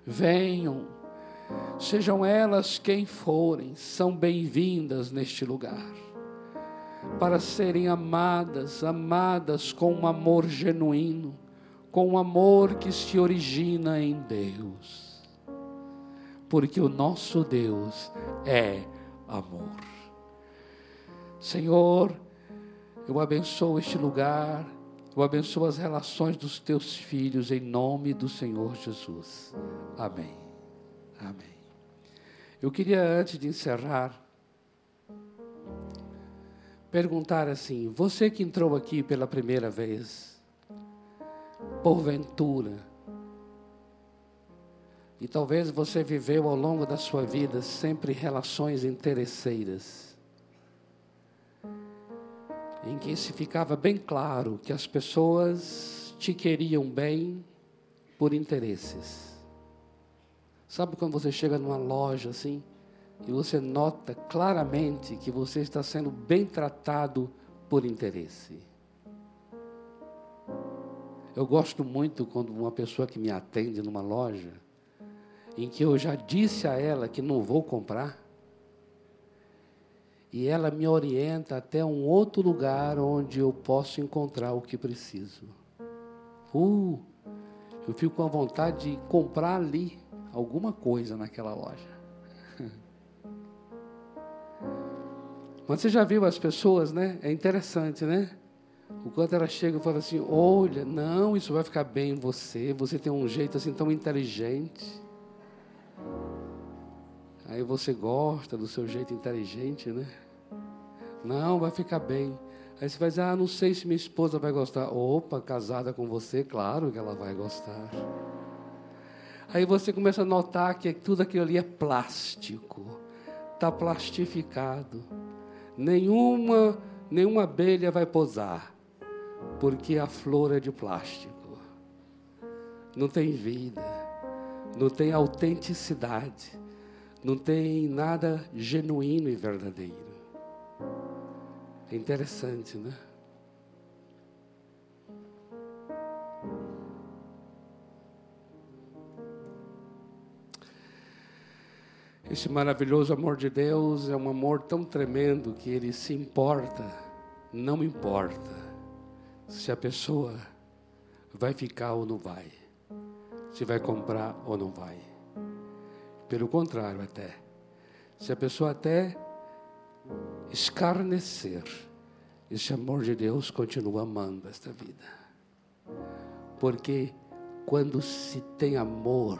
venham, sejam elas quem forem, são bem-vindas neste lugar, para serem amadas, amadas com um amor genuíno, com um amor que se origina em Deus, porque o nosso Deus é amor. Senhor, eu abençoo este lugar, eu abençoo as relações dos teus filhos em nome do Senhor Jesus. Amém. Amém. Eu queria, antes de encerrar, perguntar assim: você que entrou aqui pela primeira vez, porventura, e talvez você viveu ao longo da sua vida sempre relações interesseiras, em que se ficava bem claro que as pessoas te queriam bem por interesses. Sabe quando você chega numa loja assim e você nota claramente que você está sendo bem tratado por interesse? Eu gosto muito quando uma pessoa que me atende numa loja, em que eu já disse a ela que não vou comprar, e ela me orienta até um outro lugar onde eu posso encontrar o que preciso. Uh, eu fico com a vontade de comprar ali alguma coisa naquela loja. [laughs] Mas você já viu as pessoas, né? É interessante, né? O quanto ela chega e fala assim: Olha, não, isso vai ficar bem em você. Você tem um jeito assim tão inteligente. Aí você gosta do seu jeito inteligente, né? Não, vai ficar bem. Aí você vai dizer, ah, não sei se minha esposa vai gostar. Opa, casada com você, claro que ela vai gostar. Aí você começa a notar que tudo aquilo ali é plástico, está plastificado. Nenhuma, nenhuma abelha vai posar, porque a flor é de plástico. Não tem vida, não tem autenticidade não tem nada genuíno e verdadeiro. É interessante, né? Esse maravilhoso amor de Deus é um amor tão tremendo que ele se importa não importa se a pessoa vai ficar ou não vai, se vai comprar ou não vai. Pelo contrário, até. Se a pessoa até escarnecer, esse amor de Deus continua amando esta vida. Porque quando se tem amor,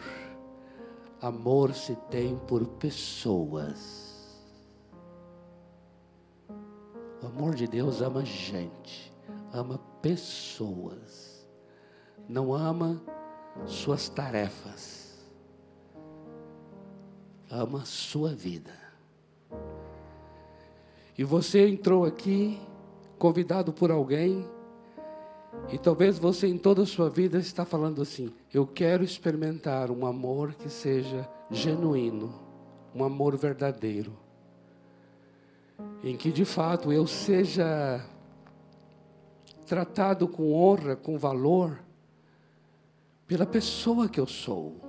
amor se tem por pessoas. O amor de Deus ama gente, ama pessoas. Não ama suas tarefas. Ama sua vida. E você entrou aqui convidado por alguém e talvez você em toda a sua vida está falando assim: eu quero experimentar um amor que seja genuíno, um amor verdadeiro em que de fato eu seja tratado com honra, com valor, pela pessoa que eu sou,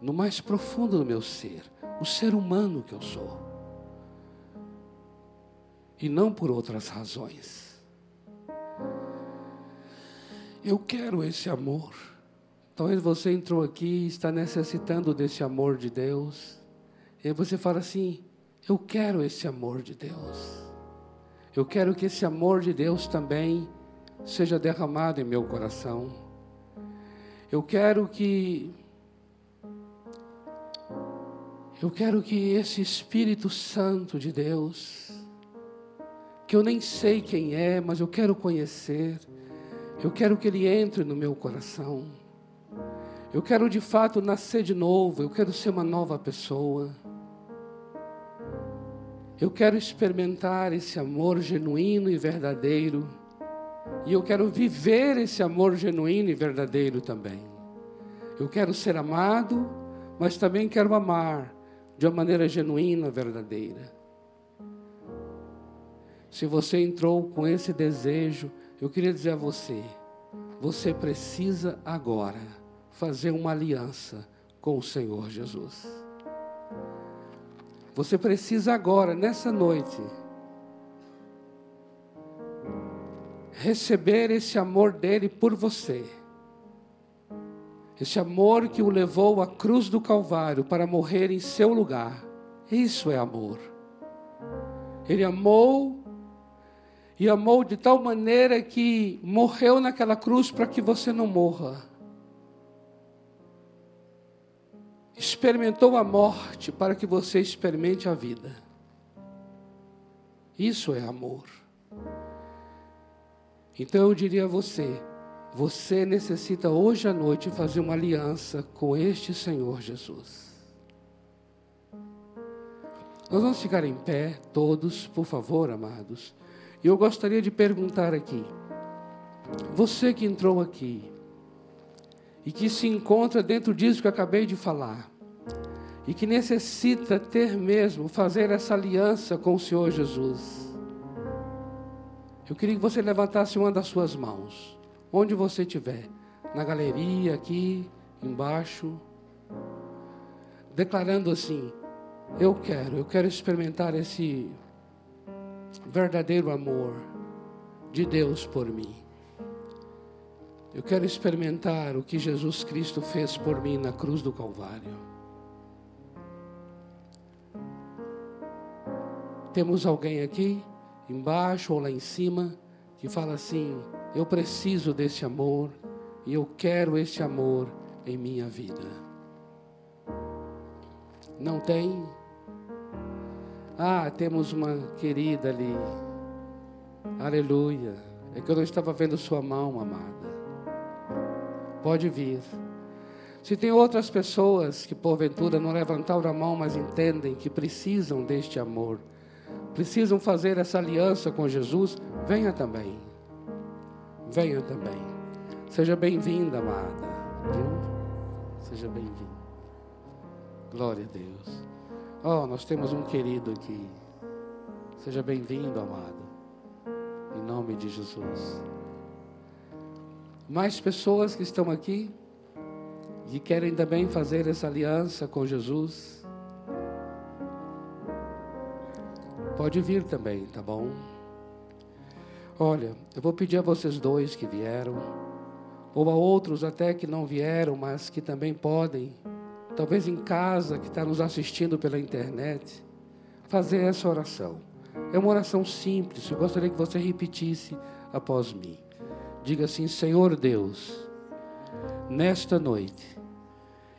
no mais profundo do meu ser, o ser humano que eu sou, e não por outras razões. Eu quero esse amor. Talvez você entrou aqui e está necessitando desse amor de Deus. E você fala assim: eu quero esse amor de Deus. Eu quero que esse amor de Deus também seja derramado em meu coração. Eu quero que eu quero que esse Espírito Santo de Deus, que eu nem sei quem é, mas eu quero conhecer, eu quero que ele entre no meu coração. Eu quero de fato nascer de novo, eu quero ser uma nova pessoa. Eu quero experimentar esse amor genuíno e verdadeiro. E eu quero viver esse amor genuíno e verdadeiro também. Eu quero ser amado, mas também quero amar de uma maneira genuína, verdadeira. Se você entrou com esse desejo, eu queria dizer a você: você precisa agora fazer uma aliança com o Senhor Jesus. Você precisa agora, nessa noite, receber esse amor dele por você. Esse amor que o levou à cruz do Calvário para morrer em seu lugar. Isso é amor. Ele amou e amou de tal maneira que morreu naquela cruz para que você não morra. experimentou a morte para que você experimente a vida. Isso é amor. Então eu diria a você: você necessita hoje à noite fazer uma aliança com este Senhor Jesus. Nós vamos ficar em pé, todos, por favor, amados. E eu gostaria de perguntar aqui: você que entrou aqui, e que se encontra dentro disso que eu acabei de falar, e que necessita ter mesmo, fazer essa aliança com o Senhor Jesus. Eu queria que você levantasse uma das suas mãos, onde você estiver, na galeria, aqui, embaixo, declarando assim: Eu quero, eu quero experimentar esse verdadeiro amor de Deus por mim. Eu quero experimentar o que Jesus Cristo fez por mim na cruz do Calvário. Temos alguém aqui, embaixo ou lá em cima, que fala assim: Eu preciso desse amor e eu quero esse amor em minha vida. Não tem? Ah, temos uma querida ali. Aleluia. É que eu não estava vendo sua mão, amada. Pode vir. Se tem outras pessoas que porventura não levantaram a mão, mas entendem que precisam deste amor, precisam fazer essa aliança com Jesus, venha também. Venha também. Seja bem-vinda, amada. Seja bem-vinda. Glória a Deus. Oh, nós temos um querido aqui. Seja bem-vindo, amado. Em nome de Jesus mais pessoas que estão aqui e querem também fazer essa aliança com Jesus. Pode vir também, tá bom? Olha, eu vou pedir a vocês dois que vieram, ou a outros até que não vieram, mas que também podem, talvez em casa, que está nos assistindo pela internet, fazer essa oração. É uma oração simples, eu gostaria que você repetisse após mim. Diga assim: Senhor Deus, nesta noite,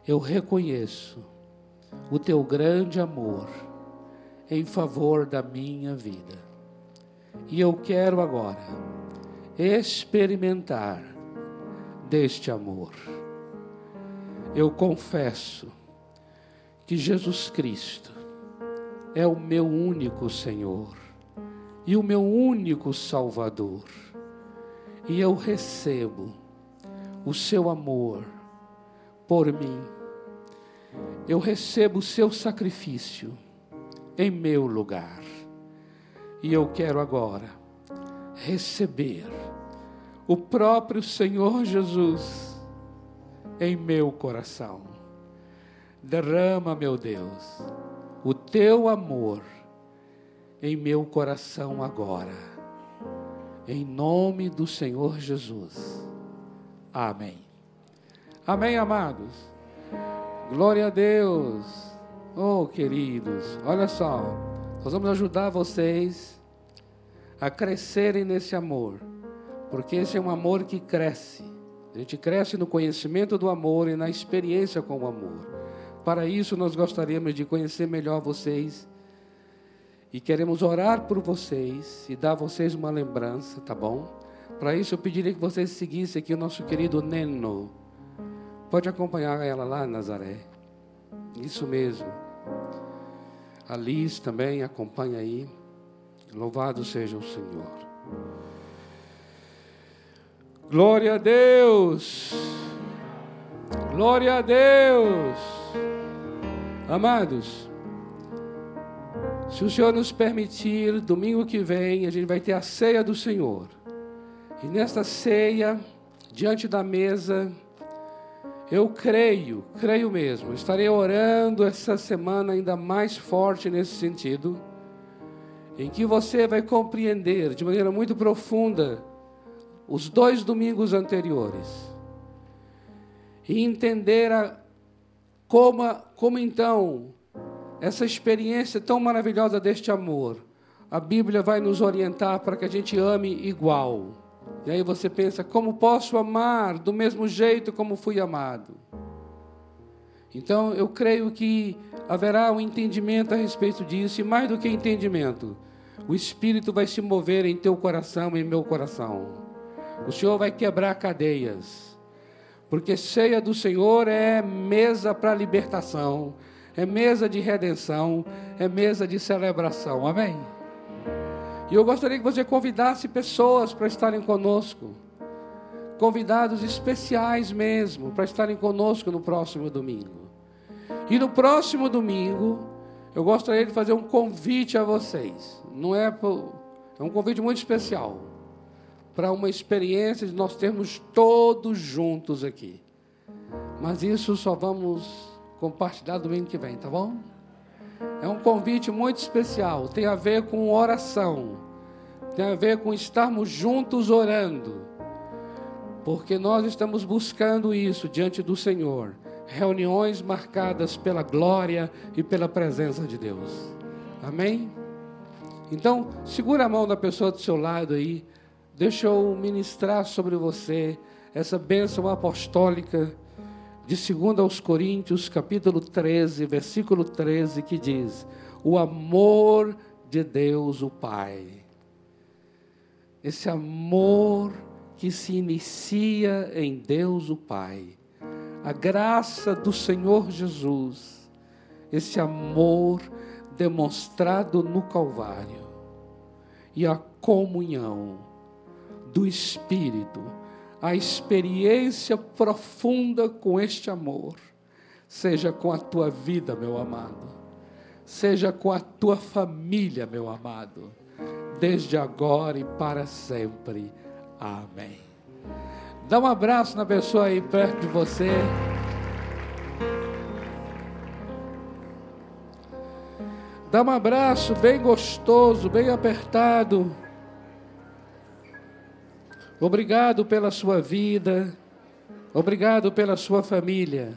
eu reconheço o teu grande amor em favor da minha vida. E eu quero agora experimentar deste amor. Eu confesso que Jesus Cristo é o meu único Senhor e o meu único Salvador. E eu recebo o seu amor por mim. Eu recebo o seu sacrifício em meu lugar. E eu quero agora receber o próprio Senhor Jesus em meu coração. Derrama, meu Deus, o teu amor em meu coração agora. Em nome do Senhor Jesus. Amém. Amém, amados. Glória a Deus. Oh, queridos, olha só. Nós vamos ajudar vocês a crescerem nesse amor, porque esse é um amor que cresce. A gente cresce no conhecimento do amor e na experiência com o amor. Para isso, nós gostaríamos de conhecer melhor vocês e queremos orar por vocês e dar a vocês uma lembrança, tá bom? Para isso, eu pediria que vocês seguissem aqui o nosso querido Neno. Pode acompanhar ela lá, Nazaré. Isso mesmo. A Liz também acompanha aí. Louvado seja o Senhor. Glória a Deus. Glória a Deus. Amados, se o Senhor nos permitir, domingo que vem, a gente vai ter a ceia do Senhor. E nesta ceia, diante da mesa, eu creio, creio mesmo, estarei orando essa semana ainda mais forte nesse sentido, em que você vai compreender de maneira muito profunda os dois domingos anteriores e entender a, como, como então essa experiência tão maravilhosa deste amor. A Bíblia vai nos orientar para que a gente ame igual. E aí você pensa: como posso amar do mesmo jeito como fui amado? Então eu creio que haverá um entendimento a respeito disso, e mais do que entendimento, o Espírito vai se mover em teu coração e em meu coração. O Senhor vai quebrar cadeias, porque ceia do Senhor é mesa para libertação, é mesa de redenção, é mesa de celebração. Amém? E eu gostaria que você convidasse pessoas para estarem conosco. Convidados especiais mesmo, para estarem conosco no próximo domingo. E no próximo domingo, eu gostaria de fazer um convite a vocês. Não é, é um convite muito especial. Para uma experiência de nós termos todos juntos aqui. Mas isso só vamos compartilhar domingo que vem, tá bom? É um convite muito especial, tem a ver com oração, tem a ver com estarmos juntos orando, porque nós estamos buscando isso diante do Senhor reuniões marcadas pela glória e pela presença de Deus. Amém? Então, segura a mão da pessoa do seu lado aí, deixa eu ministrar sobre você essa bênção apostólica de 2 aos Coríntios, capítulo 13, versículo 13, que diz: O amor de Deus, o Pai. Esse amor que se inicia em Deus, o Pai. A graça do Senhor Jesus. Esse amor demonstrado no Calvário. E a comunhão do Espírito a experiência profunda com este amor, seja com a tua vida, meu amado, seja com a tua família, meu amado, desde agora e para sempre. Amém. Dá um abraço na pessoa aí perto de você. Dá um abraço bem gostoso, bem apertado. Obrigado pela sua vida. Obrigado pela sua família.